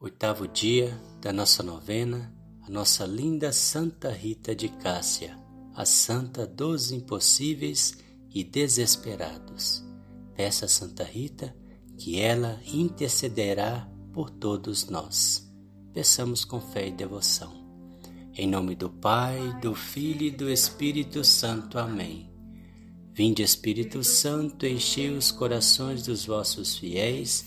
Oitavo dia da nossa novena, a nossa linda Santa Rita de Cássia, a Santa dos Impossíveis e Desesperados. Peça a Santa Rita que ela intercederá por todos nós. Peçamos com fé e devoção. Em nome do Pai, do Filho e do Espírito Santo. Amém. Vinde, Espírito Santo, enchei os corações dos vossos fiéis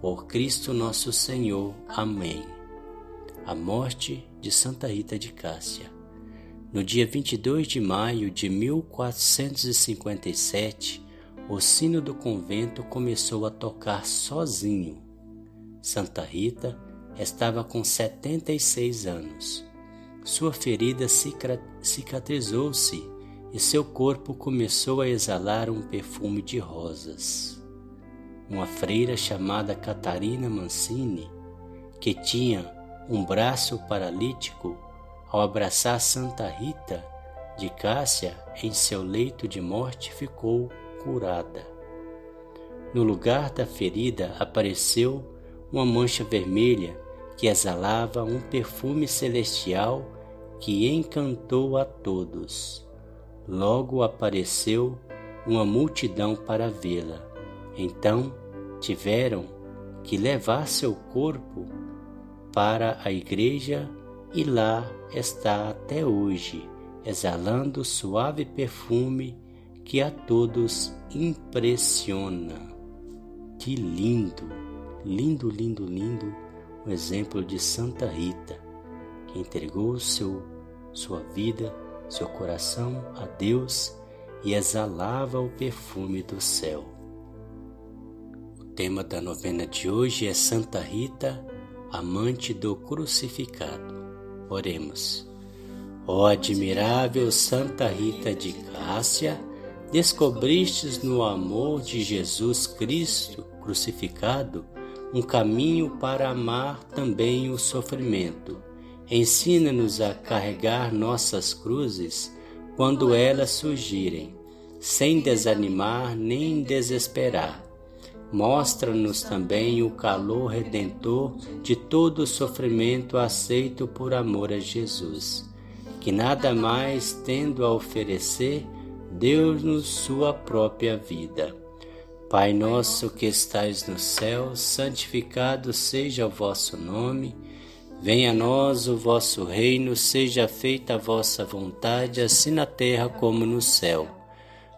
por Cristo nosso Senhor. Amém. A morte de Santa Rita de Cássia. No dia 22 de maio de 1457, o sino do convento começou a tocar sozinho. Santa Rita estava com 76 anos. Sua ferida cicatrizou-se e seu corpo começou a exalar um perfume de rosas uma freira chamada Catarina Mancini, que tinha um braço paralítico, ao abraçar Santa Rita de Cássia em seu leito de morte, ficou curada. No lugar da ferida apareceu uma mancha vermelha que exalava um perfume celestial que encantou a todos. Logo apareceu uma multidão para vê-la. Então tiveram que levar seu corpo para a igreja e lá está até hoje, exalando suave perfume que a todos impressiona. Que lindo, lindo, lindo, lindo o exemplo de Santa Rita, que entregou seu, sua vida, seu coração a Deus e exalava o perfume do céu tema da novena de hoje é Santa Rita, amante do crucificado. Oremos. Ó admirável Santa Rita de Cássia, descobristes no amor de Jesus Cristo crucificado um caminho para amar também o sofrimento. Ensina-nos a carregar nossas cruzes quando elas surgirem, sem desanimar nem desesperar Mostra-nos também o calor redentor de todo o sofrimento aceito por amor a Jesus, que nada mais tendo a oferecer, deu-nos sua própria vida. Pai nosso que estais no céu, santificado seja o vosso nome. Venha a nós o vosso reino, seja feita a vossa vontade, assim na terra como no céu.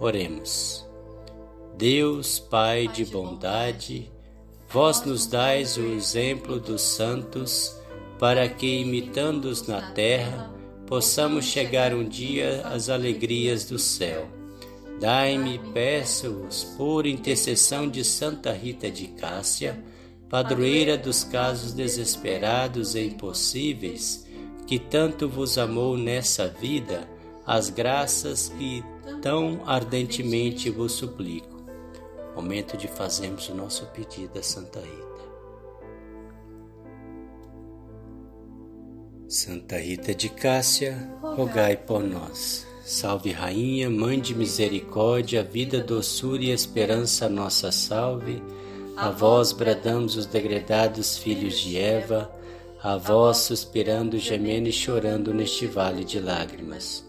Oremos. Deus, Pai de bondade, vós nos dais o exemplo dos santos, para que, imitando-os na terra, possamos chegar um dia às alegrias do céu Dai-me, peço-vos, por intercessão de Santa Rita de Cássia, padroeira dos casos desesperados e impossíveis, que tanto vos amou nessa vida, as graças que tão ardentemente vos suplico. Momento de fazermos o nosso pedido a Santa Rita. Santa Rita de Cássia, rogai por nós. Salve Rainha, Mãe de Misericórdia, vida, doçura e esperança, nossa salve. A vós bradamos os degredados filhos de Eva, a vós suspirando, gemendo e chorando neste vale de lágrimas.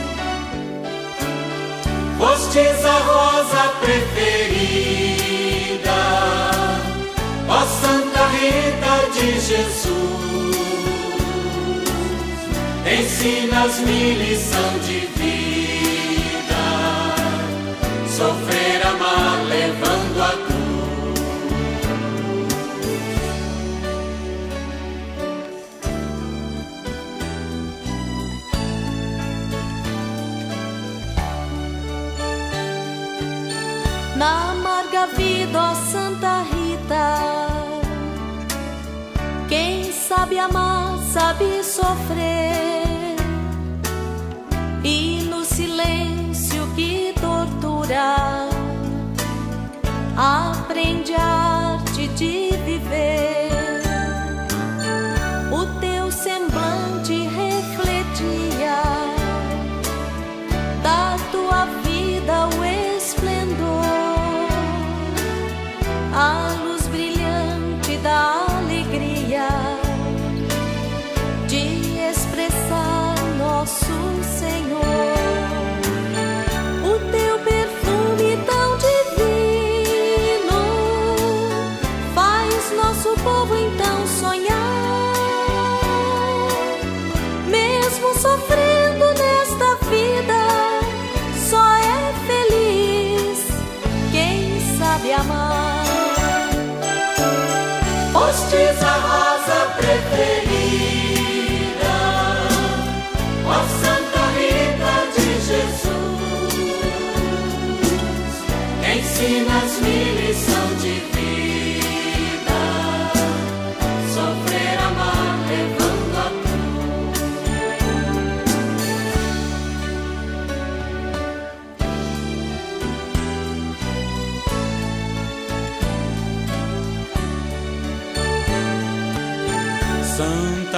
Fostes a rosa preferida, ó Santa Rita de Jesus. Ensinas-me lição de vida, na amarga vida, ó Santa Rita. Quem sabe amar, sabe sofrer, e no silêncio que tortura, aprende a arte de viver. Fostes a rosa preferida, ó Santa Rita de Jesus. Ensinas-me lição de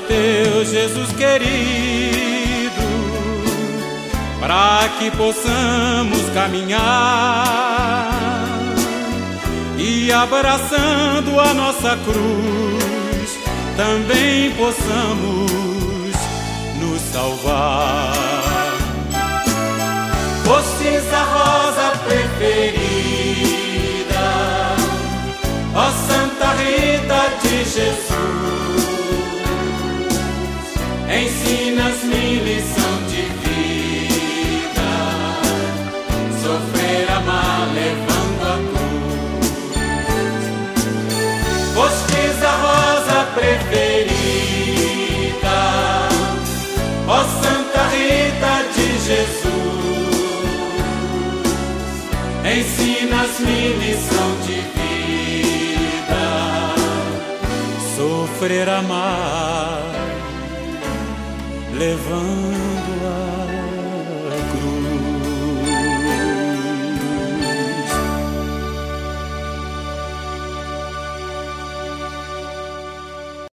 Teu Jesus querido, para que possamos caminhar e abraçando a nossa cruz, também possamos nos salvar. Fostes a rosa preferida, Lição de vida, Sofrer, amar, levando